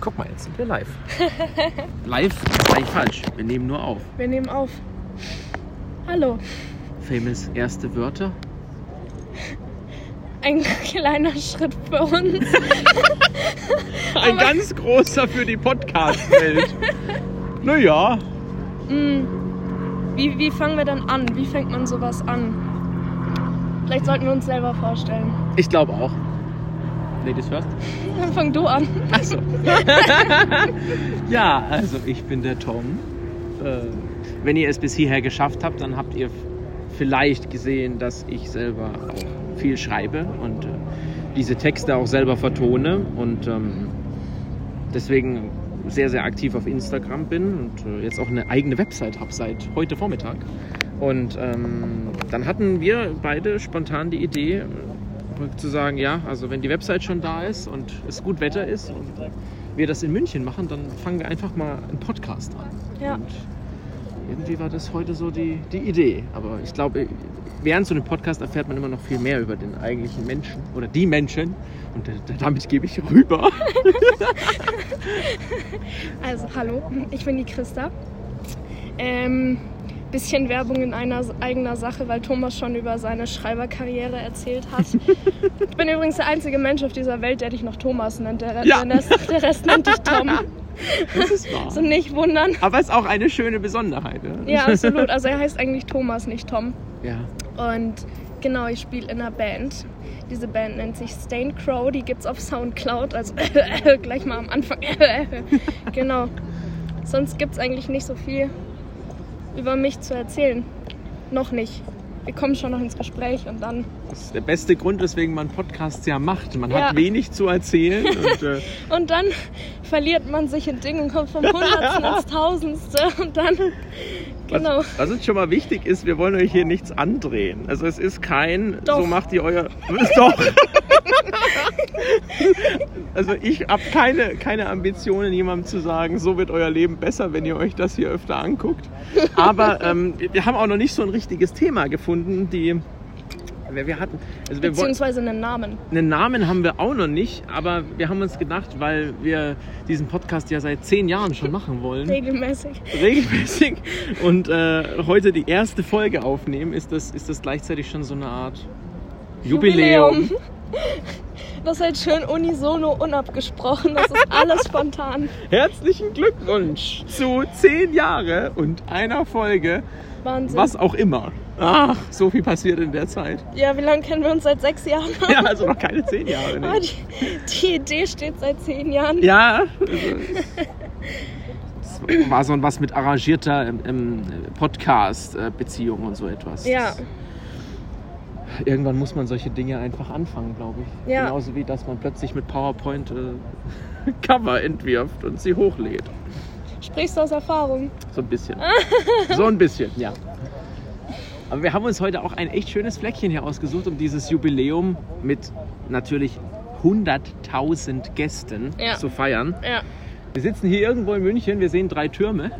Guck mal, jetzt sind wir live. live eigentlich falsch. Wir nehmen nur auf. Wir nehmen auf. Hallo. Famous erste Wörter. Ein kleiner Schritt für uns. Ein ganz großer für die Podcast-Welt. naja. Mm. Wie, wie fangen wir dann an? Wie fängt man sowas an? Vielleicht sollten wir uns selber vorstellen. Ich glaube auch. Ladies first. Dann fang du an. Achso. ja, also ich bin der Tom. Äh, wenn ihr es bis hierher geschafft habt, dann habt ihr vielleicht gesehen, dass ich selber auch viel schreibe und äh, diese Texte auch selber vertone und ähm, deswegen sehr, sehr aktiv auf Instagram bin und äh, jetzt auch eine eigene Website habe seit heute Vormittag. Und ähm, dann hatten wir beide spontan die Idee, zu sagen, ja, also wenn die Website schon da ist und es gut Wetter ist und wir das in München machen, dann fangen wir einfach mal einen Podcast an. Ja. Und irgendwie war das heute so die, die Idee. Aber ich glaube, während so einem Podcast erfährt man immer noch viel mehr über den eigentlichen Menschen oder die Menschen. Und damit gebe ich rüber. Also, hallo, ich bin die Christa. Ähm, bisschen Werbung in einer eigener Sache, weil Thomas schon über seine Schreiberkarriere erzählt hat. ich bin übrigens der einzige Mensch auf dieser Welt, der dich noch Thomas nennt. Der, Ja. der, Rest, der Rest nennt dich Tom. Das ist wahr. So nicht wundern. Aber es ist auch eine schöne Besonderheit. Ja, absolut. Also er heißt eigentlich Thomas, nicht Tom. ja. Und genau, ich spiele in einer Band. Diese Band nennt sich Stained Crow, die gibt's auf Soundcloud, also gleich mal am Anfang. genau. Sonst gibt's eigentlich nicht so viel über mich zu erzählen. Noch nicht. Wir kommen schon noch ins Gespräch und dann. Das ist der beste Grund, weswegen man Podcasts ja macht. Man Ja. hat wenig zu erzählen. Und, äh, Und dann verliert man sich in Dingen und kommt vom Hundertsten ins Tausendste und dann. Genau. Was, was uns schon mal wichtig ist, wir wollen euch hier nichts andrehen. Also es ist kein, Doch. so macht ihr euer... Doch! Also ich habe keine, keine Ambitionen, jemandem zu sagen, so wird euer Leben besser, wenn ihr euch das hier öfter anguckt. Aber ähm, wir haben auch noch nicht so ein richtiges Thema gefunden, die... Wir wir hatten, also wir Beziehungsweise einen Namen. einen Namen haben wir auch noch nicht, aber wir haben uns gedacht, weil wir diesen Podcast ja seit zehn Jahren schon machen wollen, Regelmäßig. regelmäßig und äh, heute die erste Folge aufnehmen, ist das, ist das gleichzeitig schon so eine Art Jubiläum. Das ist halt schön unisono unabgesprochen. Das ist alles spontan. Herzlichen Glückwunsch zu zehn Jahre und einer Folge, Wahnsinn. was auch immer. Ach, so viel passiert in der Zeit. Ja, wie lange kennen wir uns? Seit sechs Jahren? Ja, also noch keine zehn Jahre. Nee. die, die Idee steht seit zehn Jahren. Ja, also, das war so ein was mit arrangierter ähm, ähm, Podcast-Beziehung und so etwas. Ja. Irgendwann muss man solche Dinge einfach anfangen, glaube ich. Ja. Genauso wie, dass man plötzlich mit PowerPoint äh, Cover entwirft und sie hochlädt. Sprichst du aus Erfahrung? So ein bisschen. so ein bisschen, ja. Aber wir haben uns heute auch ein echt schönes Fleckchen hier ausgesucht, um dieses Jubiläum mit natürlich 100.000 Gästen Ja. zu feiern. Ja. Wir sitzen hier irgendwo in München, wir sehen drei Türme.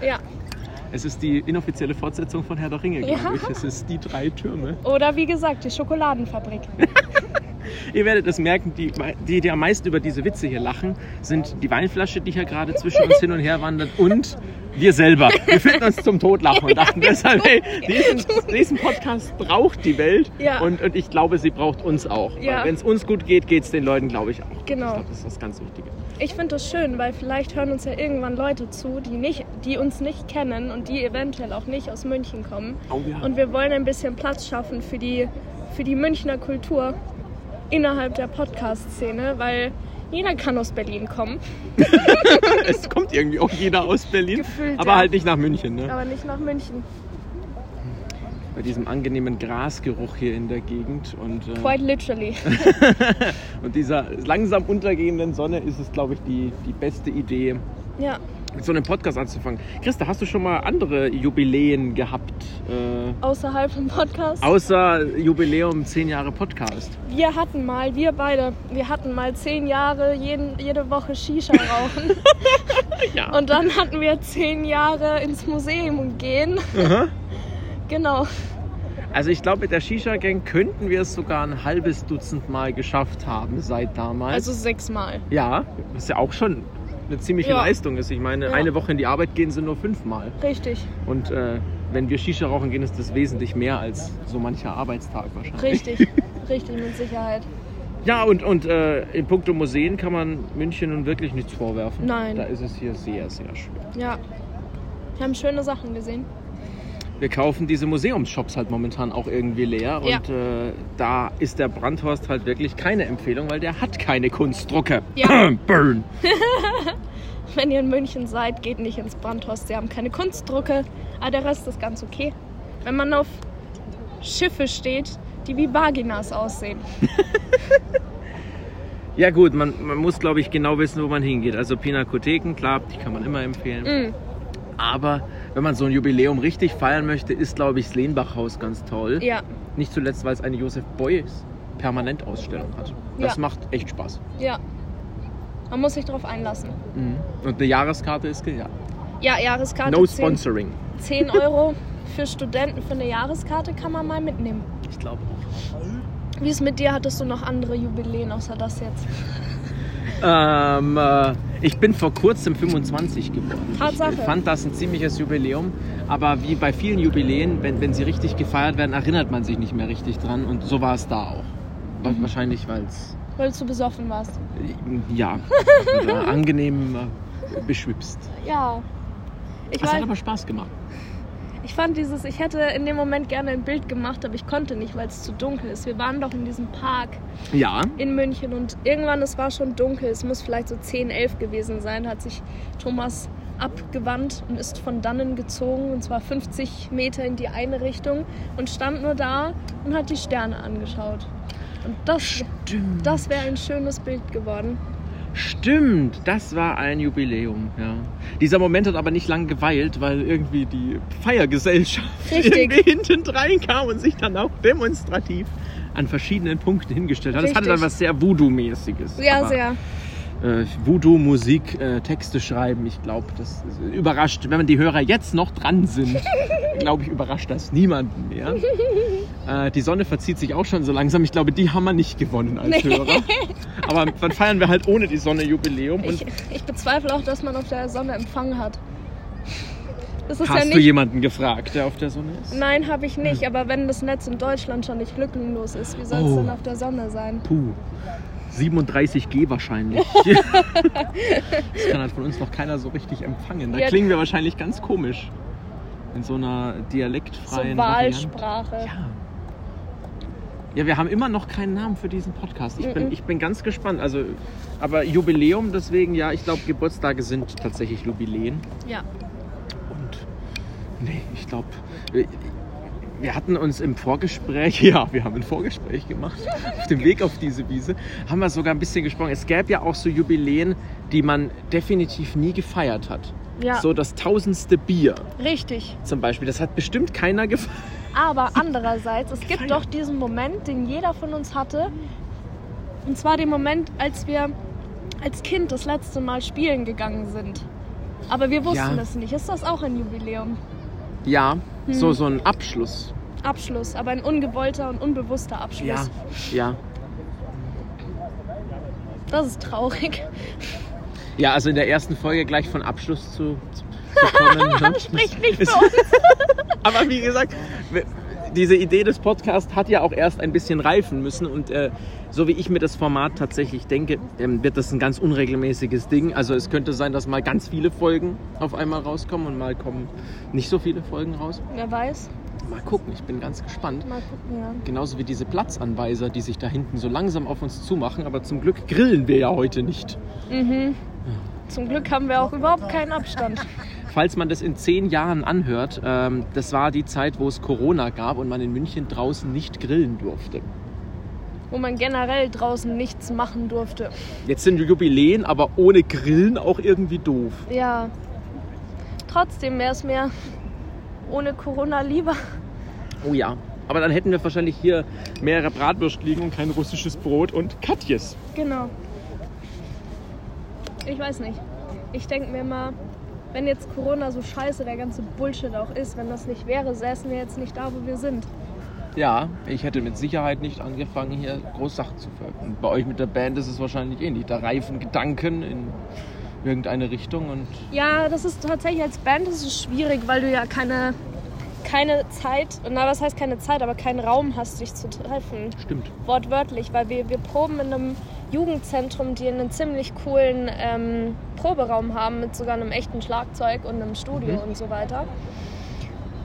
Ja. Es ist die inoffizielle Fortsetzung von Herr der Ringe, glaube Ja. ich. Es ist die drei Türme. Oder wie gesagt, die Schokoladenfabrik. Ihr werdet es merken, die, die, die am meisten über diese Witze hier lachen, sind die Weinflasche, die hier gerade zwischen uns hin und her wandert und wir selber. Wir fühlten uns zum Totlachen und dachten deshalb, hey, diesen, diesen Podcast braucht die Welt Ja. und, und ich glaube, sie braucht uns auch. Ja. Wenn es uns gut geht, geht es den Leuten, glaube ich, auch. Genau. Ich glaube, das ist das ganz Wichtige. Ich finde das schön, weil vielleicht hören uns ja irgendwann Leute zu, die, nicht, die uns nicht kennen und die eventuell auch nicht aus München kommen. Oh ja. Und wir wollen ein bisschen Platz schaffen für die, für die Münchner Kultur innerhalb der Podcast-Szene, weil jeder kann aus Berlin kommen, es kommt irgendwie auch jeder aus Berlin, Gefühlt, aber ja. halt nicht nach München. Ne? aber nicht nach München. Bei diesem angenehmen Grasgeruch hier in der Gegend und, äh, Quite literally. und dieser langsam untergehenden Sonne ist es, glaube ich, die, die beste Idee, Ja. mit so einem Podcast anzufangen. Christa, hast du schon mal andere Jubiläen gehabt? Äh, Außerhalb vom Podcast. außer Jubiläum 10 Jahre Podcast. Wir hatten mal, wir beide, wir hatten mal zehn Jahre jeden, jede Woche Shisha rauchen. Ja. Und dann hatten wir zehn Jahre ins Museum gehen. Aha. Genau. Also ich glaube, mit der Shisha-Gang könnten wir es sogar ein halbes Dutzend Mal geschafft haben seit damals. Also sechsmal. ja, was ja auch schon eine ziemliche Ja. Leistung ist. Ich meine, Ja. eine Woche in die Arbeit gehen sie nur fünfmal. Richtig, Und äh, wenn wir Shisha rauchen gehen, ist das wesentlich mehr als so mancher Arbeitstag wahrscheinlich. richtig, richtig mit Sicherheit. Ja, und, und äh, in puncto Museen kann man München nun wirklich nichts vorwerfen. Nein. Da ist es hier sehr, sehr schön. Ja. Wir haben schöne Sachen gesehen. Wir kaufen diese Museumsshops halt momentan auch irgendwie leer. Ja. Und äh, da ist der Brandhorst halt wirklich keine Empfehlung, weil der hat keine Kunstdrucke. Ja. Burn. Wenn ihr in München seid, geht nicht ins Brandhorst. Sie haben keine Kunstdrucke, aber der Rest ist ganz okay. Wenn man auf Schiffe steht, die wie Vaginas aussehen. Ja gut, man, man muss glaube ich genau wissen, wo man hingeht. Also Pinakotheken, klar, die kann man immer empfehlen. Mm, Aber wenn man so ein Jubiläum richtig feiern möchte, ist glaube ich das Lehnbachhaus ganz toll. ja, Nicht zuletzt, weil es eine Josef Beuys Permanentausstellung hat. Das Ja. macht echt Spaß. ja. Man muss sich darauf einlassen. Und eine Jahreskarte ist gejagt. Ja, Jahreskarte No 10, sponsoring. 10 Euro für Studenten für eine Jahreskarte kann man mal mitnehmen. Ich glaube Wie ist mit dir? Hattest du noch andere Jubiläen außer das jetzt? Ähm, äh, ich bin vor kurzem 25 geworden. Tatsache. Ich fand das ein ziemliches Jubiläum. Aber wie bei vielen Jubiläen, wenn, wenn sie richtig gefeiert werden, erinnert man sich nicht mehr richtig dran. Und so war es da auch. Mhm. Wahrscheinlich, weil es Weil du besoffen warst. ja, angenehm äh, beschwipst. Ja. Ich, Es hat aber Spaß gemacht. Ich fand dieses, ich hätte in dem Moment gerne ein Bild gemacht, aber ich konnte nicht, weil es zu dunkel ist. Wir waren doch in diesem Park Ja, in München und irgendwann, es war schon dunkel, es muss vielleicht so 10, 11 gewesen sein, hat sich Thomas abgewandt und ist von dannen gezogen und zwar 50 Meter in die eine Richtung und stand nur da und hat die Sterne angeschaut. Und das, stimmt. das wäre ein schönes Bild geworden. Stimmt, das war ein Jubiläum. Ja. Dieser Moment hat aber nicht lang geweilt, weil irgendwie die Feiergesellschaft irgendwie hinten reinkam und sich dann auch demonstrativ an verschiedenen Punkten hingestellt hat. Das hatte dann was sehr Voodoo-mäßiges. Ja, sehr. Äh, Voodoo-Musik, äh, Texte schreiben, ich glaube, das überrascht. Wenn die Hörer jetzt noch dran sind, glaube ich, überrascht das niemanden mehr. Äh, die Sonne verzieht sich auch schon so langsam. Ich glaube, die haben wir nicht gewonnen als Nee. Hörer. Aber dann feiern wir halt ohne die Sonne Jubiläum. Und Ich, ich bezweifle auch, dass man auf der Sonne Empfang hat. Das ist Hast ja du nicht. jemanden gefragt, der auf der Sonne ist? Nein, habe ich nicht. Aber wenn das Netz in Deutschland schon nicht lückenlos ist, wie soll es Oh. denn auf der Sonne sein? Puh. 37G wahrscheinlich. das kann halt von uns noch keiner so richtig empfangen. Da Ja. klingen wir wahrscheinlich ganz komisch. In so einer So dialektfreien Variante. Wahlsprache. Ja. Ja, wir haben immer noch keinen Namen für diesen Podcast. Ich bin, Mhm. ich bin ganz gespannt. Also, aber Jubiläum, deswegen, ja, ich glaube, Geburtstage sind tatsächlich Jubiläen. Ja. Und nee, ich glaube, wir, hatten uns im Vorgespräch, ja, wir haben ein Vorgespräch gemacht, auf dem Weg auf diese Wiese, haben wir sogar ein bisschen gesprochen. Es gäbe ja auch so Jubiläen, die man definitiv nie gefeiert hat. Ja. So das tausendste Bier Richtig. zum Beispiel, das hat bestimmt keiner gefeiert. Aber andererseits, es gibt doch diesen Moment, den jeder von uns hatte. Und zwar den Moment, als wir als Kind das letzte Mal spielen gegangen sind. Aber wir wussten Ja. es nicht. Ist das auch ein Jubiläum? Ja, so, Hm. so ein Abschluss. Abschluss, aber ein ungewollter und unbewusster Abschluss. Ja, ja. Das ist traurig. Ja, also in der ersten Folge gleich von Abschluss zu, zu, kommen. ne? Spricht nicht für uns. Aber wie gesagt, diese Idee des Podcasts hat ja auch erst ein bisschen reifen müssen und äh, so wie ich mir das Format tatsächlich denke, ähm, wird das ein ganz unregelmäßiges Ding. Also es könnte sein, dass mal ganz viele Folgen auf einmal rauskommen und mal kommen nicht so viele Folgen raus. Wer weiß. Mal gucken, ich bin ganz gespannt. Mal gucken, ja. Genauso wie diese Platzanweiser, die sich da hinten so langsam auf uns zumachen, aber zum Glück grillen wir ja heute nicht. Mhm. Zum Glück haben wir auch überhaupt keinen Abstand. Falls man das in zehn Jahren anhört, ähm, das war die Zeit, wo es Corona gab und man in München draußen nicht grillen durfte. Wo man generell draußen nichts machen durfte. Jetzt sind Jubiläen, aber ohne Grillen auch irgendwie doof. Ja. Trotzdem wäre es mir ohne Corona lieber. Oh ja. Aber dann hätten wir wahrscheinlich hier mehrere Bratwürste liegen und kein russisches Brot und Katjes. Genau. Ich weiß nicht. Ich denke mir mal, wenn jetzt Corona so scheiße der ganze Bullshit auch ist, wenn das nicht wäre, säßen wir jetzt nicht da, wo wir sind. Ja, ich hätte mit Sicherheit nicht angefangen, hier groß Sachen zu veröffentlichen. Bei euch mit der Band ist es wahrscheinlich ähnlich. Da reifen Gedanken in irgendeine Richtung und Ja, das ist tatsächlich als Band ist es schwierig, weil du ja keine, keine Zeit, na was heißt keine Zeit, aber keinen Raum hast, dich zu treffen. stimmt. Wortwörtlich, weil wir, wir proben in einem Jugendzentrum, die einen ziemlich coolen ähm, Proberaum haben mit sogar einem echten Schlagzeug und einem Studio Mhm. und so weiter.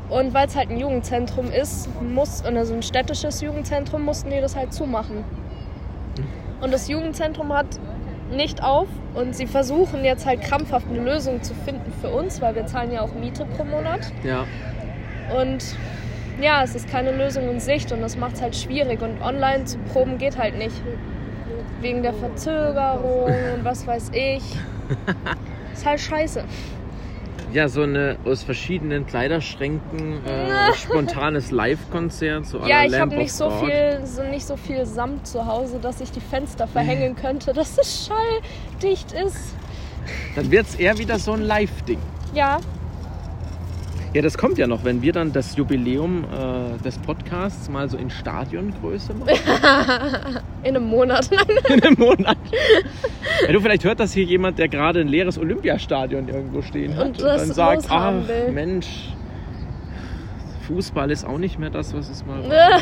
Und weil es halt ein Jugendzentrum ist, muss, also ein städtisches Jugendzentrum, mussten die das halt zumachen. Und das Jugendzentrum hat nicht auf und sie versuchen jetzt halt krampfhaft eine Lösung zu finden für uns, weil wir zahlen ja auch Miete pro Monat. Ja. Und ja, es ist keine Lösung in Sicht und das macht es halt schwierig. Und online zu proben geht halt nicht. Wegen der Verzögerung und was weiß ich. Ist halt scheiße. Ja, so eine aus verschiedenen Kleiderschränken äh, spontanes Live-Konzert. So Ja, ich habe nicht so viel, so nicht so viel Samt zu Hause, dass ich die Fenster verhängen könnte, dass es schalldicht ist. Dann wird es eher wieder so ein Live-Ding. Ja, Ja, das kommt ja noch, wenn wir dann das Jubiläum äh, des Podcasts mal so in Stadiongröße machen. in einem Monat. in einem Monat. Ja, du, vielleicht hört das hier jemand, der gerade ein leeres Olympiastadion irgendwo stehen hat Und das dann sagt, ach will. Mensch, Fußball ist auch nicht mehr das, was es mal war.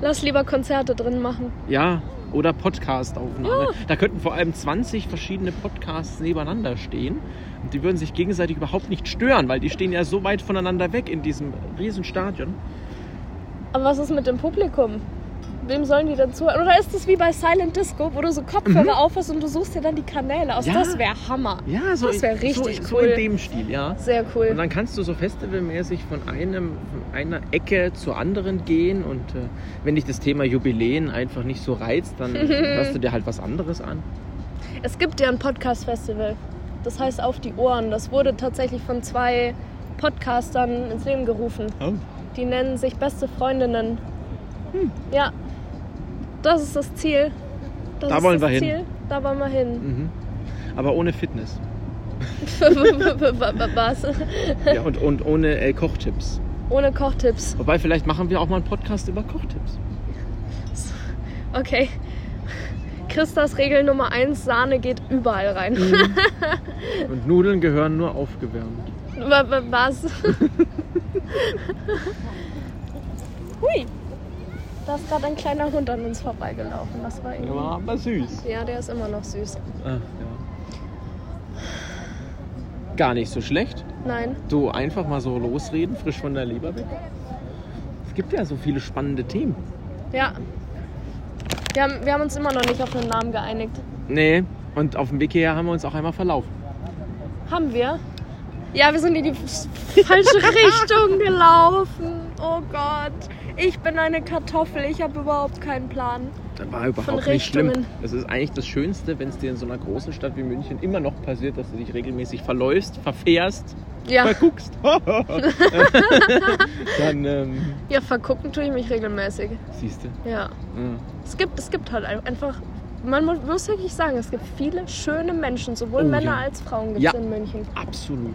Lass lieber Konzerte drin machen. Ja, oder Podcast-Aufnahme. Da könnten vor allem 20 verschiedene Podcasts nebeneinander stehen. Und die würden sich gegenseitig überhaupt nicht stören, weil die stehen ja so weit voneinander weg in diesem riesen Stadion. Aber was ist mit dem Publikum? Wem sollen die denn zuhören? Oder ist es wie bei Silent Disco, wo du so Kopfhörer aufhast und du suchst dir dann die Kanäle aus? Ja. Das wäre Hammer. Ja, so, Das wär in- richtig so, so cool. in dem Stil, ja. Sehr Und cool. dann kannst du so festivalmäßig von, einem, von einer Ecke zur anderen gehen. Und äh, wenn dich das Thema Jubiläen einfach nicht so reizt, dann hörst du dir halt was anderes an. Es gibt ja ein Podcast-Festival. Das heißt Auf die Ohren. Das wurde tatsächlich von zwei Podcastern ins Leben gerufen. Oh. Die nennen sich Beste Freundinnen. Ja, das ist das Ziel. Das Da wollen wir hin. Ziel. Da wollen wir hin. Mhm. Aber ohne Fitness. Was? Ja, und, und ohne äh, Kochtipps. Ohne Kochtipps. Wobei, vielleicht machen wir auch mal einen Podcast über Kochtipps. Okay. Christas Regel Nummer 1, Sahne geht überall rein. Und Nudeln gehören nur aufgewärmt. Wa- wa- Was? Hui. Da ist gerade ein kleiner Hund an uns vorbeigelaufen. Das war irgendwie. Der war aber süß. Ja, der ist immer noch süß. Ach, ja. Gar nicht so schlecht. Nein. Du einfach mal so losreden, frisch von der Leber weg. Es gibt ja so viele spannende Themen. Ja. Wir haben, wir haben uns immer noch nicht auf einen Namen geeinigt. Nee, und auf dem Weg hierher haben wir uns auch einmal verlaufen. Haben wir? Ja, wir sind in die falsche Richtung gelaufen. Oh Gott. Ich bin eine Kartoffel. Ich habe überhaupt keinen Plan. Das war überhaupt Von nicht schlimm. Das ist eigentlich das Schönste, wenn es dir in so einer großen Stadt wie München immer noch passiert, dass du dich regelmäßig verläufst, verfährst, Ja, verguckst. Dann ähm, ja vergucken tue ich mich regelmäßig. siehst du. Ja. Ja. Es gibt, es gibt halt einfach. Man mu- muss wirklich sagen, es gibt viele schöne Menschen, sowohl Oh, Männer ja. als Frauen gibt Ja. es in München. Absolut.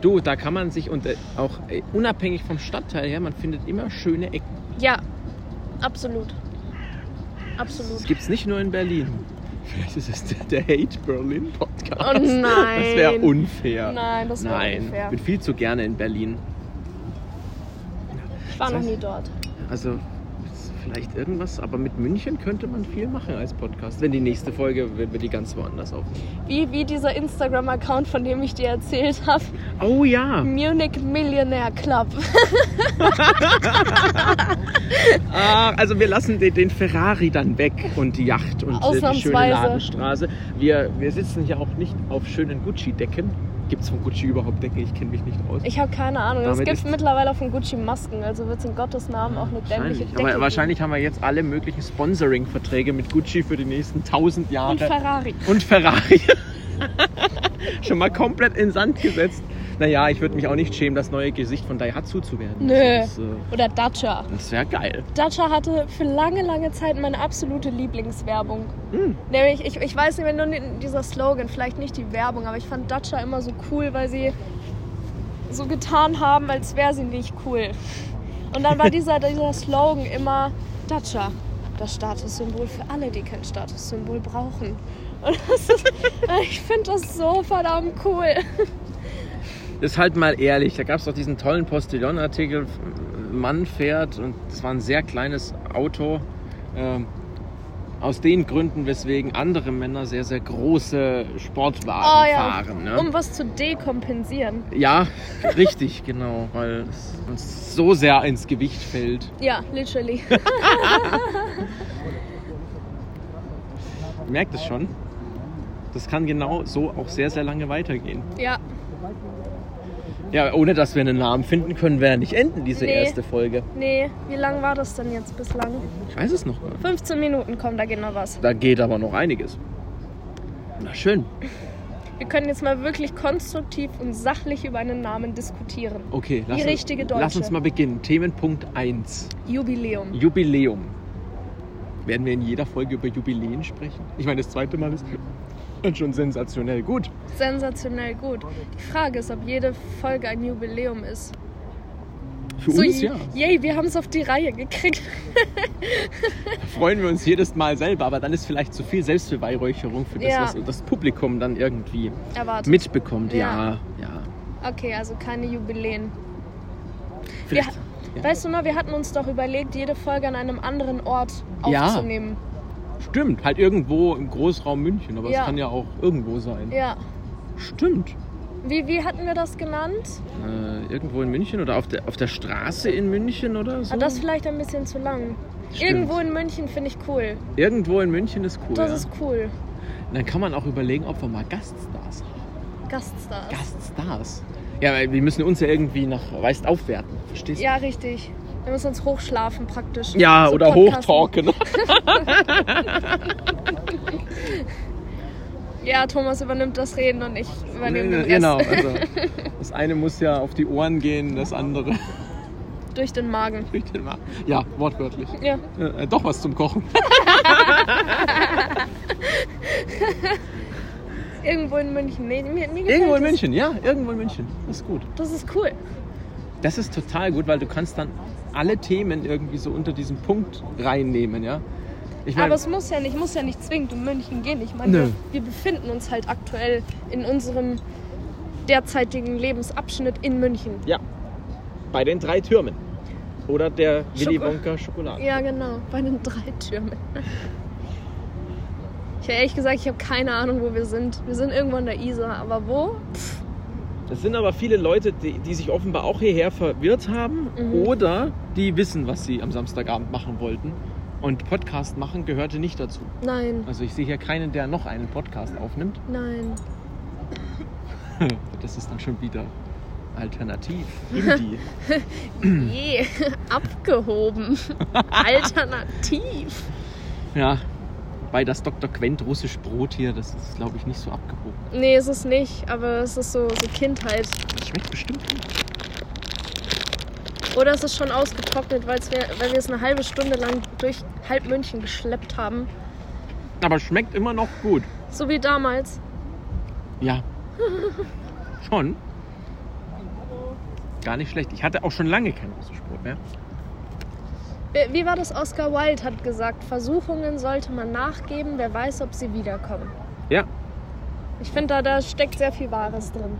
Du, da kann man sich und äh, auch äh, unabhängig vom Stadtteil her, man findet immer schöne Ecken. Ja, absolut. Das Absolut. gibt es nicht nur in Berlin. Vielleicht ist es der, Hate Berlin Podcast. Oh nein. Das wäre unfair. Nein, das wäre Nein, unfair. ich bin viel zu gerne in Berlin. Ich war noch das heißt- nie dort. Also vielleicht irgendwas, aber mit München könnte man viel machen als Podcast. Wenn die nächste Folge, wenn wir die ganz woanders aufnehmen. Wie, wie dieser Instagram-Account, von dem ich dir erzählt habe. Oh ja, Munich Millionaire Club. ah, also wir lassen den, den Ferrari dann weg und die Yacht und die schöne Ausnahmsweise. Ladenstraße. Wir, wir sitzen hier auch nicht auf schönen Gucci-Decken. Gibt es von Gucci überhaupt Decken? Ich kenne mich nicht aus. Ich habe keine Ahnung. es Damit gibt ist- mittlerweile von Gucci Masken, also wird es in Gottes Namen auch eine dämliche Wahrscheinlich. Decke Aber wahrscheinlich haben wir jetzt alle möglichen Sponsoring-Verträge mit Gucci für die nächsten tausend Jahre. Und Ferrari. Und Ferrari. Schon mal komplett in Sand gesetzt. Naja, ich würde mich auch nicht schämen, das neue Gesicht von Daihatsu zu werden. Nö. Das, äh, Oder Dacia. das wäre geil. Dacia hatte für lange, lange Zeit meine absolute Lieblingswerbung. Hm. Nämlich, ich, ich weiß nicht, wenn nur dieser Slogan, vielleicht nicht die Werbung, aber ich fand Dacia immer so cool, weil sie so getan haben, als wäre sie nicht cool. Und dann war dieser, dieser Slogan immer Dacia, das Statussymbol für alle, die kein Statussymbol brauchen. Und ist, ich finde das so verdammt cool. Ist halt mal ehrlich, da gab es doch diesen tollen Postillon-Artikel, Mann fährt und es war ein sehr kleines Auto. ähm, aus den Gründen, weswegen andere Männer sehr, sehr große Sportwagen Oh ja, fahren. Ne? um was zu dekompensieren. Ja, richtig, genau, weil es uns so sehr ins Gewicht fällt. Ja, literally. Merkt es schon. Das kann genau so auch sehr, sehr lange weitergehen. Ja, Ja, ohne dass wir einen Namen finden, können wir ja nicht enden, diese Nee. erste Folge. nee, wie lang war das denn jetzt bislang? Ich weiß es noch gar nicht. 15 Minuten kommt da genau was. Da geht aber noch einiges. Na schön. Wir können jetzt mal wirklich konstruktiv und sachlich über einen Namen diskutieren. Okay, lass, uns- richtige Deutsche. lass uns mal beginnen. Themenpunkt 1. Jubiläum. Jubiläum. Werden wir in jeder Folge über Jubiläen sprechen? Ich meine, das zweite Mal ist schon sensationell gut. Sensationell gut. Die Frage ist, ob jede Folge ein Jubiläum ist. Für So, uns ja. Yay, wir haben es auf die Reihe gekriegt. Da freuen wir uns jedes Mal selber, aber dann ist vielleicht zu viel Selbstbeweihräucherung für das, Ja. was das Publikum dann irgendwie Erwartet. mitbekommt. Ja. Ja, ja. Okay, also keine Jubiläen. Vielleicht, ja. Weißt du noch, wir hatten uns doch überlegt, jede Folge an einem anderen Ort Ja. Stimmt, halt irgendwo im Großraum München, aber Ja. es kann ja auch irgendwo sein. Ja. Stimmt. Wie, wie hatten wir das genannt? Äh, irgendwo in München oder auf der, auf der Straße in München oder so? Ah, das ist vielleicht ein bisschen zu lang. Stimmt. Irgendwo in München finde ich cool. Irgendwo in München ist cool. Das ja. ist cool. Dann kann man auch überlegen, ob wir mal Gaststars haben. Gaststars. Gaststars. Ja, weil wir müssen uns ja irgendwie nach Weist aufwerten. Verstehst du? Ja, richtig. Wir müssen uns hochschlafen praktisch. Ja, So oder Podcasten. hochtalken. Ja, Thomas übernimmt das Reden und ich übernehme den Rest. genau, also das eine muss ja auf die Ohren gehen, das andere Durch den Magen. durch den Magen. Ja, wortwörtlich. Ja. Äh, doch was zum Kochen. Irgendwo in München. Nee, mir, mir Irgendwo in. München, ja, irgendwo in München. Das ist gut. Das ist cool. Das ist total gut, weil du kannst dann alle Themen irgendwie so unter diesen Punkt reinnehmen, ja. Ich Aber meine, es muss ja nicht, muss ja nicht zwingend um München gehen. Ich meine, wir, wir befinden uns halt aktuell in unserem derzeitigen Lebensabschnitt in München. ja, bei den drei Türmen. Oder der Willy Schoko- Wonka Schokolade. Ja, genau, bei den drei Türmen. Ich habe ehrlich gesagt, ich habe keine Ahnung, wo wir sind. Wir sind irgendwo an der Isar, aber wo? Das sind aber viele Leute, die, die sich offenbar auch hierher verirrt haben Mhm. oder die wissen, was sie am Samstagabend machen wollten. Und Podcast machen gehörte nicht dazu. Nein, Also ich sehe hier keinen, der noch einen Podcast aufnimmt. nein. Das ist dann schon wieder alternativ. Indie. Je, abgehoben. Alternativ. ja, bei das Dr. Quent russisch Brot hier, das ist glaube ich nicht so abgehoben. Nee, ist es nicht, aber es ist so, so Kindheit. Das schmeckt bestimmt gut. Oder es ist schon ausgetrocknet, weil wir es eine halbe Stunde lang durch halb München geschleppt haben. Aber schmeckt immer noch gut. So wie damals. Ja. Schon. Gar nicht schlecht. Ich hatte auch schon lange kein russisch Brot mehr. Wie- war das? Oscar Wilde hat gesagt, Versuchungen sollte man nachgeben, wer weiß, ob sie wiederkommen. Ja, Ich finde, da, da steckt sehr viel Wahres drin.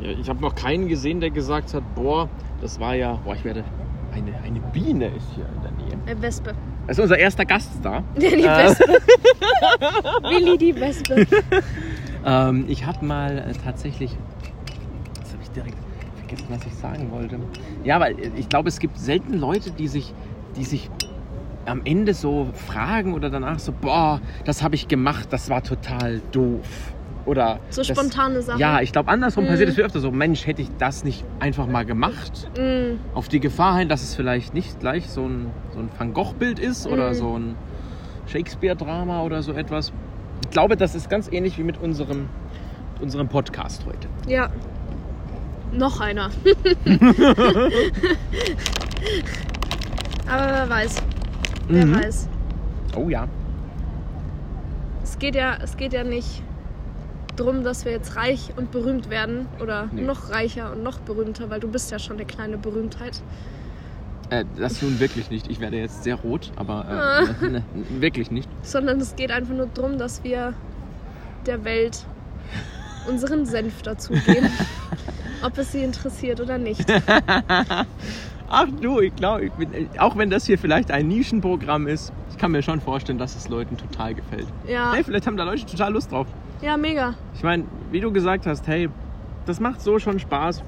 Ja, ich habe noch keinen gesehen, der gesagt hat, boah, das war ja, boah, ich werde, eine, eine Biene ist hier in der Nähe. Äh, Wespe. Das ist unser erster Gaststar. Die Äh, Wespe. Willi die Wespe. ähm, ich habe mal äh, tatsächlich, jetzt habe ich direkt vergessen, was ich sagen wollte. Ja, weil ich glaube, es gibt selten Leute, die sich, die sich am Ende so fragen oder danach so, boah, das habe ich gemacht, das war total doof. Oder So das, spontane Sachen. Ja, ich glaube, andersrum Mhm. passiert es viel öfter so, Mensch, hätte ich das nicht einfach mal gemacht? Mm, auf die Gefahr hin, dass es vielleicht nicht gleich so ein, so ein Van Gogh-Bild ist oder Mhm. so ein Shakespeare-Drama oder so etwas. Ich glaube, das ist ganz ähnlich wie mit unserem, mit unserem Podcast heute. ja. Noch einer. Aber wer weiß. Wer Mhm. weiß. Oh ja. Es geht ja, es geht ja nicht drum, dass wir jetzt reich und berühmt werden oder Nee. noch reicher und noch berühmter, weil du bist ja schon eine kleine Berühmtheit. Äh, das nun wirklich nicht. Ich werde jetzt sehr rot, aber Ah. äh, ne, ne, wirklich nicht. Sondern es geht einfach nur darum, dass wir der Welt unseren Senf dazugeben. ob es sie interessiert oder nicht. Ach du, ich glaube, auch wenn das hier vielleicht ein Nischenprogramm ist, ich kann mir schon vorstellen, dass es Leuten total gefällt. Ja, Hey, vielleicht haben da Leute total Lust drauf. ja mega. Ich meine, wie du gesagt hast, hey, das macht so schon Spaß,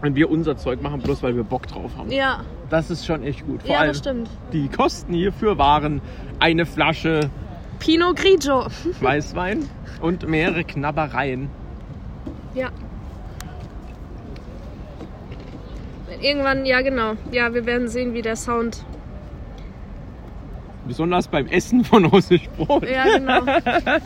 wenn wir unser Zeug machen, bloß weil wir Bock drauf haben. Ja, Das ist schon echt gut. Vor ja allem das stimmt. die Kosten hierfür waren eine Flasche Pinot Grigio. Weißwein und mehrere Knabbereien. Ja. Irgendwann, ja genau. Ja, wir werden sehen, wie der Sound. Besonders beim Essen von russisch Brot. Ja, genau.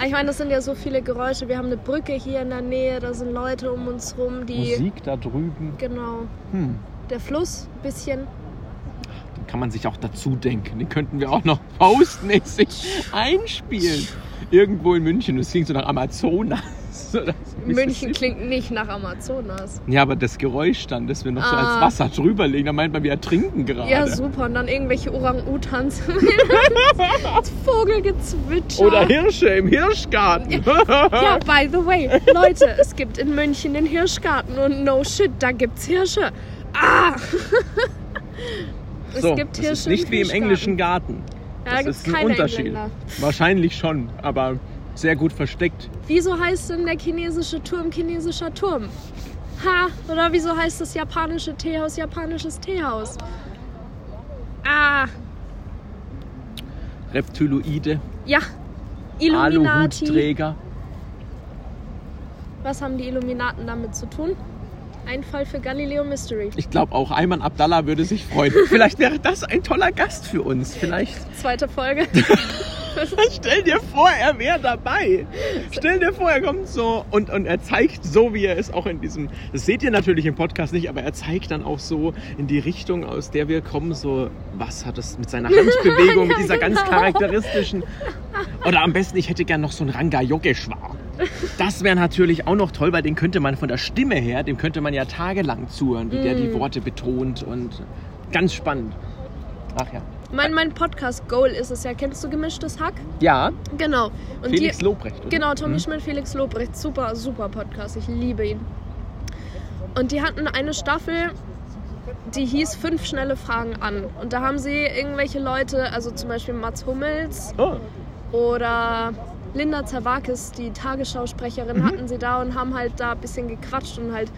Ich meine, das sind ja so viele Geräusche. Wir haben eine Brücke hier in der Nähe, da sind Leute um uns rum, die. Musik da drüben. Genau. Hm. Der Fluss, ein bisschen. Den kann man sich auch dazu denken. Den könnten wir auch noch postmäßig einspielen. Irgendwo in München. Das klingt so nach Amazonas. So München klingt nicht nach Amazonas. Ja, aber das Geräusch dann, das wir noch so Ah. als Wasser drüber legen, da meint man, wir ertrinken gerade. Ja, super. Und dann irgendwelche Orang-Utans. Vogelgezwitscher. Oder Hirsche im Hirschgarten. Ja, by the way, Leute, es gibt in München den Hirschgarten und no shit, da gibt's Hirsche. Ah! es so, gibt das Hirsche ist nicht wie im englischen Garten. Ja, da Das gibt's ist ein Unterschied. Engländer. Wahrscheinlich schon, aber sehr gut versteckt. Wieso heißt denn der chinesische Turm chinesischer Turm? Ha! Oder wieso heißt das japanische Teehaus japanisches Teehaus? Ah! Reptiloide, Ja! Illuminati. Aluhutträger. Was haben die Illuminaten damit zu tun? Ein Fall für Galileo Mystery. Ich glaube auch Ayman Abdallah würde sich freuen. Vielleicht wäre das ein toller Gast für uns. Vielleicht. Zweite Folge. Stell dir vor, er wäre dabei. Stell dir vor, er kommt so und, und er zeigt so, wie er ist, auch in diesem. Das seht ihr natürlich im Podcast nicht, aber er zeigt dann auch so in die Richtung, aus der wir kommen, so, was hat das mit seiner Handbewegung, mit dieser ganz genau. charakteristischen. Oder am besten, ich hätte gern noch so einen Ranga Yogeshwar. Das wäre natürlich auch noch toll, weil den könnte man von der Stimme her, dem könnte man ja tagelang zuhören, wie der die Worte betont und ganz spannend. Ach ja. Mein, mein Podcast-Goal ist es ja, kennst du gemischtes Hack? Ja, Genau. Und Felix die, Lobrecht. oder? Genau, Tommy Mhm. Schmidt, Felix Lobrecht. Super, super Podcast. Ich liebe ihn. Und die hatten eine Staffel, die hieß Fünf schnelle Fragen an. Und da haben sie irgendwelche Leute, also zum Beispiel Mats Hummels Oh, oder Linda Zerwakis, die Mhm. Tagesschausprecherin, hatten sie da und haben halt da ein bisschen gequatscht und halt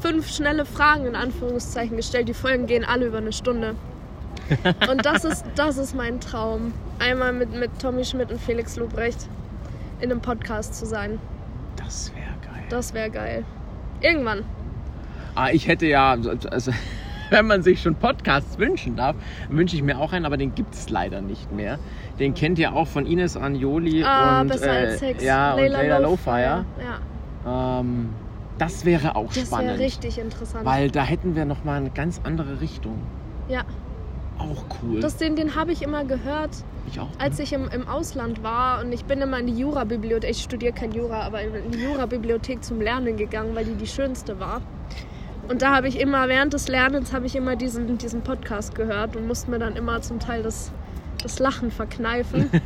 fünf schnelle Fragen in Anführungszeichen gestellt. Die Folgen gehen alle über eine Stunde. Und das ist, das ist mein Traum. Einmal mit, mit Tommy Schmidt und Felix Lobrecht in einem Podcast zu sein. das wäre geil. Das wäre geil. Irgendwann. Ah, ich hätte ja, also, wenn man sich schon Podcasts wünschen darf, wünsche ich mir auch einen, aber den gibt es leider nicht mehr. Den kennt ihr auch von Ines Anjoli Ah, und, äh, ja, und Layla Lowfire. Ja, Ähm, das wäre auch das wäre spannend. richtig interessant. Weil da hätten wir nochmal eine ganz andere Richtung. ja, Auch cool. das, den, den habe ich immer gehört, ich auch. als ich im, im Ausland war und ich bin immer in die Jura-Bibliothek, ich studiere kein Jura, aber in die Jura-Bibliothek zum Lernen gegangen, weil die die schönste war. Und da habe ich immer, während des Lernens, habe ich immer diesen, diesen Podcast gehört und musste mir dann immer zum Teil das, das Lachen verkneifen.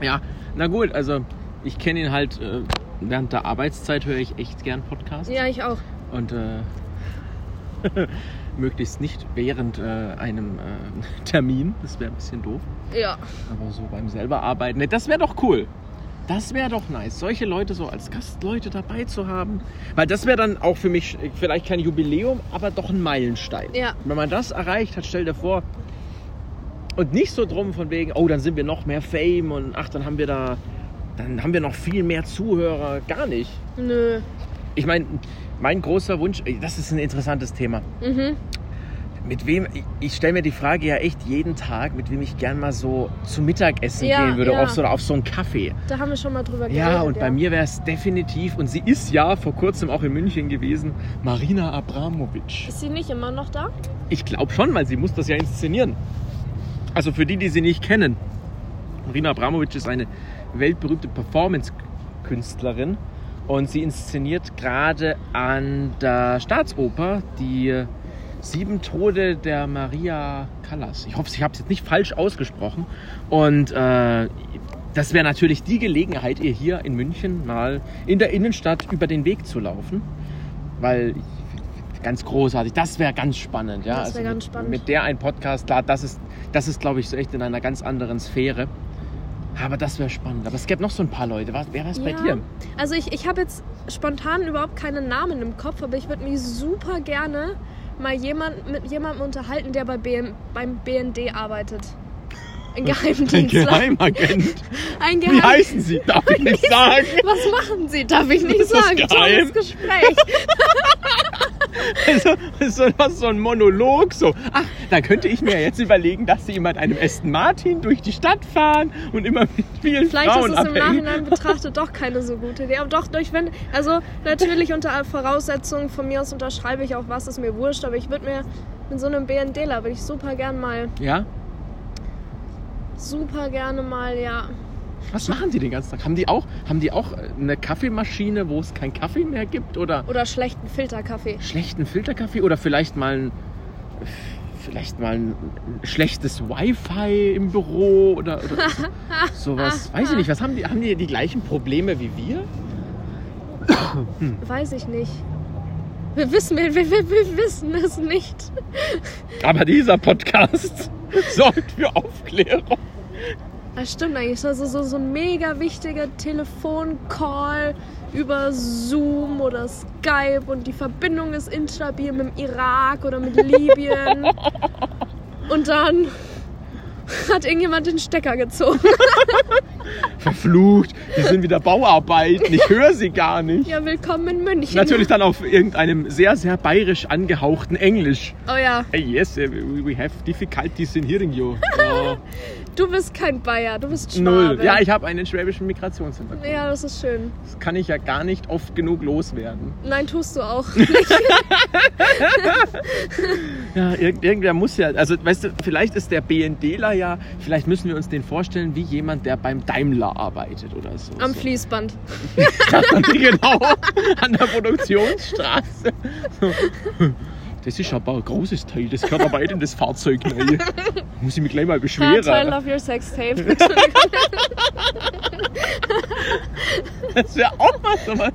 Ja, na gut, also ich kenne ihn halt, äh, während der Arbeitszeit höre ich echt gern Podcasts. ja, ich auch. Und äh, möglichst nicht während äh, einem äh, Termin. Das wäre ein bisschen doof. Ja, Aber so beim selber arbeiten. Das wäre doch cool. Das wäre doch nice, solche Leute so als Gastleute dabei zu haben. Weil das wäre dann auch für mich vielleicht kein Jubiläum, aber doch ein Meilenstein. Ja. Wenn man das erreicht hat, stell dir vor. Und nicht so drum von wegen, oh, dann sind wir noch mehr Fame und ach, dann haben wir da, dann haben wir noch viel mehr Zuhörer. Gar nicht. nö. Ich meine, mein großer Wunsch, das ist ein interessantes Thema. Mhm. Mit wem, ich, ich stelle mir die Frage ja echt jeden Tag, mit wem ich gern mal so zu Mittagessen Ja, gehen würde, ja. auf so, auf so einen Kaffee. Da haben wir schon mal drüber geredet. Ja, und bei mir wäre es definitiv, und sie ist ja vor kurzem auch in München gewesen, Marina Abramovic. Ist sie nicht immer noch da? Ich glaube schon, weil sie muss das ja inszenieren. Also für die, die sie nicht kennen. Marina Abramovic ist eine weltberühmte Performance-Künstlerin und sie inszeniert gerade an der Staatsoper die Sieben Tode der Maria Callas. Ich hoffe, ich habe es jetzt nicht falsch ausgesprochen. Und äh, das wäre natürlich die Gelegenheit, ihr hier in München mal in der Innenstadt über den Weg zu laufen. Weil ganz großartig, das wäre ganz spannend. Ja? Das wär Also ganz mit, spannend. Mit der ein Podcast, klar, das ist, das ist glaube ich, so echt in einer ganz anderen Sphäre. Aber das wäre spannend. Aber es gäbe noch so ein paar Leute. Was wäre es bei Ja. dir? Also ich, ich habe jetzt spontan überhaupt keinen Namen im Kopf, aber ich würde mich super gerne mal jemand, mit jemandem unterhalten, der bei BM, beim BND arbeitet. Ein Ein Geheimdienstler. Geheimagent. Ein Wie Geheim heißen sie? Darf ich nicht sagen. Was machen Sie? Darf ich nicht Ist das sagen. geheim? Tolles Gespräch. Also, so, was so ein Monolog, so. Ach, da könnte ich mir jetzt überlegen, dass sie immer mit einem Aston Martin durch die Stadt fahren und immer mit vielen Vielleicht Frauen ist es im abhängen. Nachhinein betrachtet doch keine so gute Idee. Aber doch, durch wenn, also natürlich unter Voraussetzungen von mir aus unterschreibe ich auch was, ist mir wurscht, aber ich würde mir mit so einem BNDler würde ich super gern mal, Ja? super gerne mal, ja. Was machen die den ganzen Tag? Haben die auch, haben die auch eine Kaffeemaschine, wo es keinen Kaffee mehr gibt? Oder Oder schlechten Filterkaffee. schlechten Filterkaffee? Oder vielleicht mal ein, vielleicht mal ein schlechtes Wi-Fi im Büro? Oder, oder so, sowas. Weiß ich nicht. Was haben die? Haben die die gleichen Probleme wie wir? Weiß ich nicht. Wir wissen, wir, wir, wir, wir wissen es nicht. Aber dieser Podcast sorgt für Aufklärung. Das stimmt eigentlich. Also so, so ein mega wichtiger Telefoncall über Zoom oder Skype und die Verbindung ist instabil mit dem Irak oder mit Libyen. Und dann hat irgendjemand den Stecker gezogen. Verflucht, die sind wieder Bauarbeiten. Ich höre sie gar nicht. Ja, willkommen in München. Natürlich dann auf irgendeinem sehr, sehr bayerisch angehauchten Englisch. Oh ja, Hey, yes, we have difficulties in hearing you. Oh, du bist kein Bayer, du bist Schwabe. null. Ja, ich habe einen schwäbischen Migrationshintergrund. Ja, das ist schön. Das kann ich ja gar nicht oft genug loswerden. Nein, tust du auch. Ja, irgend, irgendwer muss ja, also weißt du, vielleicht ist der BNDler ja, vielleicht müssen wir uns den vorstellen wie jemand, der beim Daimler arbeitet oder so. Am so. Fließband. genau, an der Produktionsstraße. So. Das ist aber ein großes Teil, das gehört aber nicht in das Fahrzeug rein. Muss ich mich gleich mal beschweren. Teil of your sex tape. Das wäre auch was, aber.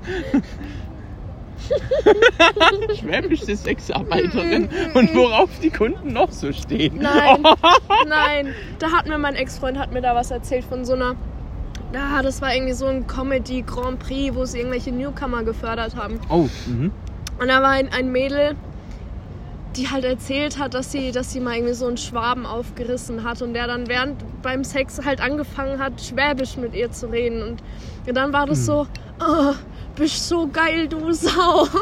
Schwäbische Sexarbeiterin und worauf die Kunden noch so stehen. Nein, nein. Da hat mir mein Ex-Freund hat mir da was erzählt von so einer. Ja, das war irgendwie so ein Comedy Grand Prix, wo sie irgendwelche Newcomer gefördert haben. Oh, mhm. Und da war ein, ein Mädel, die halt erzählt hat, dass sie, dass sie mal irgendwie so einen Schwaben aufgerissen hat und der dann während beim Sex halt angefangen hat, Schwäbisch mit ihr zu reden. Und dann war das Hm. so, oh, bist so geil, du Sau.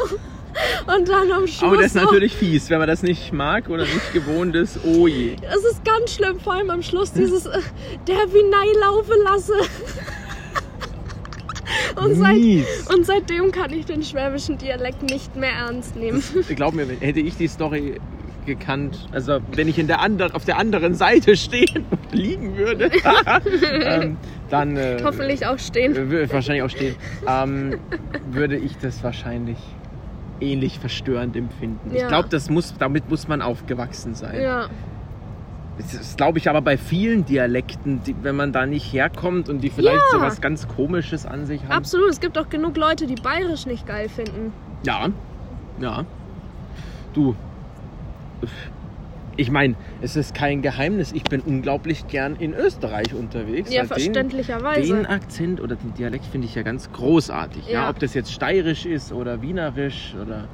Und dann am Schluss. Aber das ist natürlich fies, wenn man das nicht mag oder nicht gewohnt ist. Oh je. Es ist ganz schlimm, vor allem am Schluss dieses, äh, der wie Nei laufen lasse. Und, seit, und seitdem kann ich den schwäbischen Dialekt nicht mehr ernst nehmen. Glaub mir, hätte ich die Story gekannt, also wenn ich in der anderen, auf der anderen Seite stehen und liegen würde, ähm, dann äh, Hoffentlich auch stehen. würde wahrscheinlich auch stehen, ähm, würde ich das wahrscheinlich ähnlich verstörend empfinden. Ich Ja. glaube, das muss, damit muss man aufgewachsen sein. Ja, Das ist, glaube ich, aber bei vielen Dialekten, die, wenn man da nicht herkommt und die vielleicht Ja. so was ganz Komisches an sich haben. absolut. Es gibt auch genug Leute, die bayerisch nicht geil finden. Ja, ja. Du, ich meine, es ist kein Geheimnis. Ich bin unglaublich gern in Österreich unterwegs. Ja, weil Den, verständlicherweise. den Akzent oder den Dialekt finde ich ja ganz großartig. Ja. Ja. ob das jetzt steirisch ist oder wienerisch oder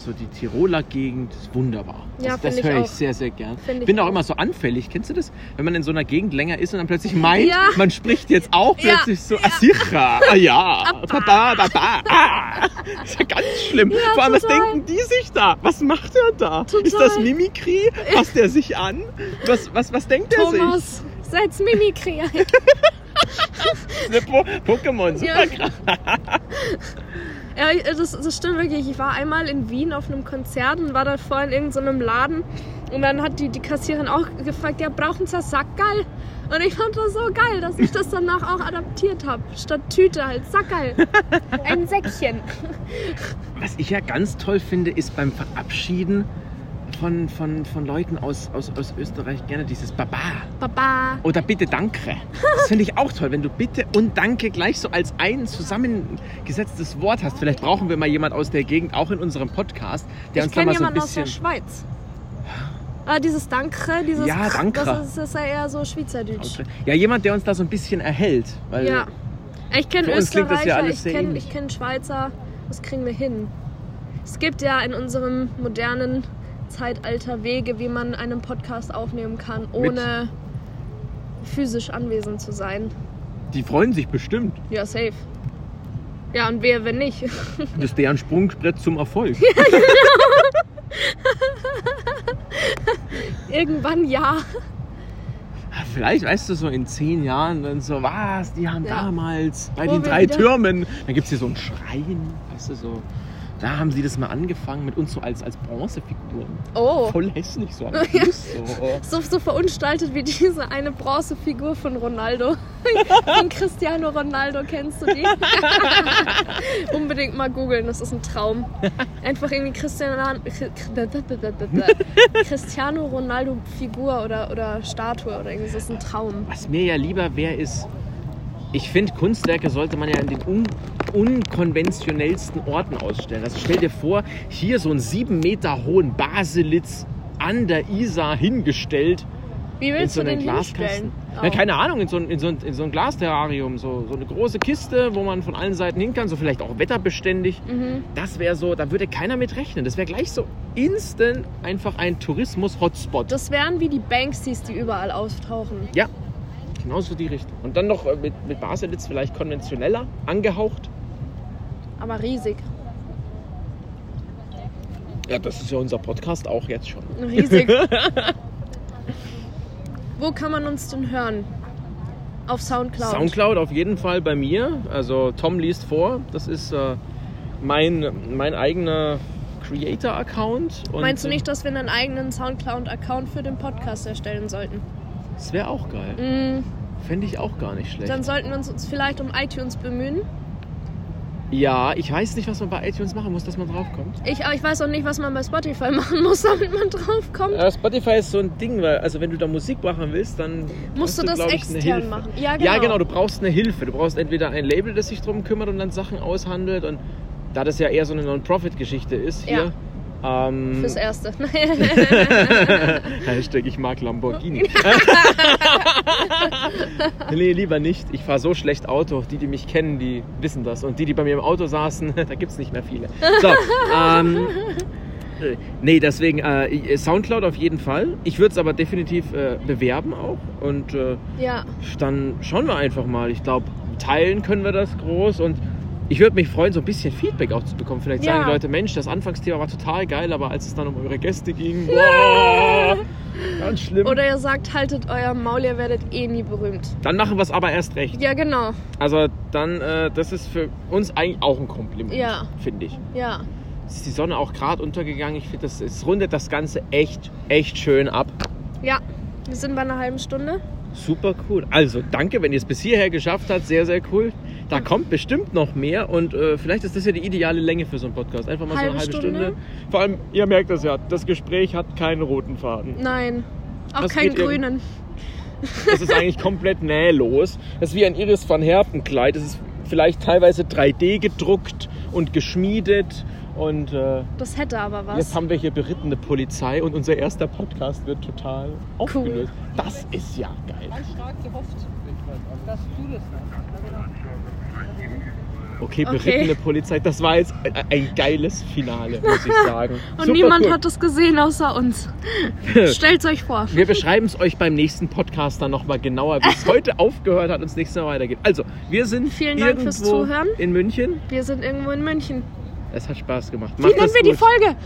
so die Tiroler Gegend, ist wunderbar. Ja, das das ich höre ich auch. sehr, sehr gern. Find ich bin auch auch. immer so anfällig. Kennst du das? Wenn man in so einer Gegend länger ist und dann plötzlich meint, Ja. man spricht jetzt auch Ja. plötzlich so, ah, sicher, ah ja, baba, baba, ah. Das ist ja ganz schlimm. Ja, Vor allem, was total. denken die sich da? Was macht er da? Total. Ist das Mimikry? Passt er sich an? Was, was, was denkt er sich? Thomas, setz Mimikry ein. Pokémon, super Ja. krass. Ja, das, das stimmt wirklich. Ich war einmal in Wien auf einem Konzert und war da vorhin in irgendeinem Laden. Und dann hat die, die Kassiererin auch gefragt, ja, brauchen Sie Sackerl? Und ich fand das so geil, dass ich das danach auch adaptiert habe. Statt Tüte halt Sackerl. Ein Säckchen. Was ich ja ganz toll finde, ist beim Verabschieden von, von, von Leuten aus, aus, aus Österreich gerne dieses Baba. Baba. Oder bitte danke. Das finde ich auch toll, wenn du bitte und danke gleich so als ein zusammengesetztes Wort hast. Vielleicht brauchen wir mal jemand aus der Gegend, auch in unserem Podcast, der Ich uns da mal so ein jemanden aus der bisschen. Schweiz. Ah, dieses Danke, dieses Ja, danke. Das ist, das ist ja eher so Schweizerdeutsch. Ja, jemand, der uns da so ein bisschen erhält. Weil Ja. Ich kenne ja Österreicher, alles ich kenne kenn Schweizer. Das kriegen wir hin. Es gibt ja in unserem modernen Zeitalter Wege, wie man einen Podcast aufnehmen kann, ohne physisch anwesend zu sein. die freuen sich bestimmt. Ja, safe. Ja, und wer, wenn nicht? Das ist deren Sprungbrett zum Erfolg. Irgendwann ja. Vielleicht, weißt du, so in zehn Jahren dann so, was, die haben Ja. damals bei Wo den drei wieder- Türmen, dann gibt es hier so einen Schrein, weißt du, so. Da haben sie das mal angefangen mit uns so als, als Bronzefiguren. Oh. Voll hässlich so am Fuß. So. So, so verunstaltet wie diese eine Bronzefigur von Ronaldo. von Cristiano Ronaldo, kennst du die? Unbedingt mal googeln, das ist ein Traum. Einfach irgendwie Cristiano, Cristiano Ronaldo Figur oder, oder Statue oder irgendwie, das ist ein Traum. Was mir ja lieber wäre, ist, ich finde, Kunstwerke sollte man ja in den un unkonventionellsten Orten ausstellen. Also stell dir vor, hier so einen sieben Meter hohen Baselitz an der Isar hingestellt Wie in willst so du einen den Glaskasten. hinstellen? Ja, Oh. keine Ahnung, in so, ein, in, so in so ein Glasterrarium, so, so eine große Kiste, wo man von allen Seiten hin kann, so vielleicht auch wetterbeständig. Mhm. Das wäre so, da würde keiner mit rechnen. Das wäre gleich so instant einfach ein Tourismus-Hotspot. Das wären wie die Banksys, die überall auftauchen. Ja, genauso die Richtung. Und dann noch äh, mit, mit Baselitz vielleicht konventioneller, angehaucht. Aber riesig. Ja, das ist ja unser Podcast auch jetzt schon. Riesig. Wo kann man uns denn hören? Auf Soundcloud. Soundcloud auf jeden Fall bei mir. Also Tom liest vor. Das ist äh, mein, mein eigener Creator-Account. Meinst du äh, nicht, dass wir einen eigenen Soundcloud-Account für den Podcast erstellen sollten? Das wäre auch geil. Mm, Fände ich auch gar nicht schlecht. dann sollten wir uns uns vielleicht um iTunes bemühen. Ja, ich weiß nicht, was man bei iTunes machen muss, dass man draufkommt. Ich, aber ich weiß auch nicht, was man bei Spotify machen muss, damit man draufkommt. Äh, Spotify ist so ein Ding, weil also wenn du da Musik machen willst, dann Musst brauchst du das extern machen. Ja, Ja, genau. genau, du brauchst eine Hilfe. Du brauchst entweder ein Label, das sich drum kümmert und dann Sachen aushandelt. Und da das ja eher so eine Non-Profit-Geschichte ist hier. Ähm, Fürs Erste. Hashtag ich mag Lamborghini. nee, lieber nicht. Ich fahre so schlecht Auto. Die, die mich kennen, die wissen das. Und die, die bei mir im Auto saßen, da gibt es nicht mehr viele. So, ähm, äh, nee, deswegen äh, Soundcloud auf jeden Fall. Ich würde es aber definitiv äh, bewerben auch. Und äh, ja, dann schauen wir einfach mal. Ich glaube, teilen können wir das groß und ich würde mich freuen, so ein bisschen Feedback auch zu bekommen. Vielleicht Ja. sagen die Leute, Mensch, das Anfangsthema war total geil, aber als es dann um eure Gäste ging, boah, ganz schlimm. oder ihr sagt, haltet euer Maul, ihr werdet eh nie berühmt. dann machen wir es aber erst recht. Ja, genau. Also dann, äh, das ist für uns eigentlich auch ein Kompliment, Ja. finde ich. Ja. Es ist die Sonne auch gerade untergegangen. Ich finde, das es rundet das Ganze echt, echt schön ab. Ja, wir sind bei einer halben Stunde. Super cool. Also danke, wenn ihr es bis hierher geschafft habt. Sehr, sehr cool. Da kommt bestimmt noch mehr und äh, vielleicht ist das ja die ideale Länge für so einen Podcast. Einfach mal Halbe so eine halbe Stunde. Stunde. Vor allem, ihr merkt das ja, das Gespräch hat keinen roten Faden. Nein, auch Das keinen grünen. Das ist eigentlich komplett nählos. Das ist wie ein Iris van Herpen Kleid. Das ist vielleicht teilweise 3D gedruckt und geschmiedet. Und äh, Das hätte aber was. jetzt haben wir hier berittene Polizei und unser erster Podcast wird total aufgelöst. Das ist ja geil. stark gehofft, dass du das Okay, Okay. berittene Polizei, das war jetzt ein, geiles Finale, muss ich sagen. Und Super niemand cool. hat es gesehen außer uns. Stellt's euch vor. Wir beschreiben es euch beim nächsten Podcast dann nochmal genauer, wie es heute aufgehört hat und es nächstes Mal weitergeht. Also, wir sind Vielen Dank irgendwo fürs Zuhören. in München. Wir sind irgendwo in München. Es hat Spaß gemacht. Wie nennen wir die Folge?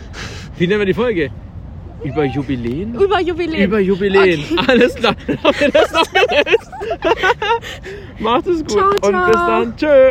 Wie nennen wir die Folge? Über Jubiläen? Über Jubiläen. Über Jubiläen. Alles klar. Okay, noch ist. Macht es gut. Ciao, Und bis ciao. dann. Tschö.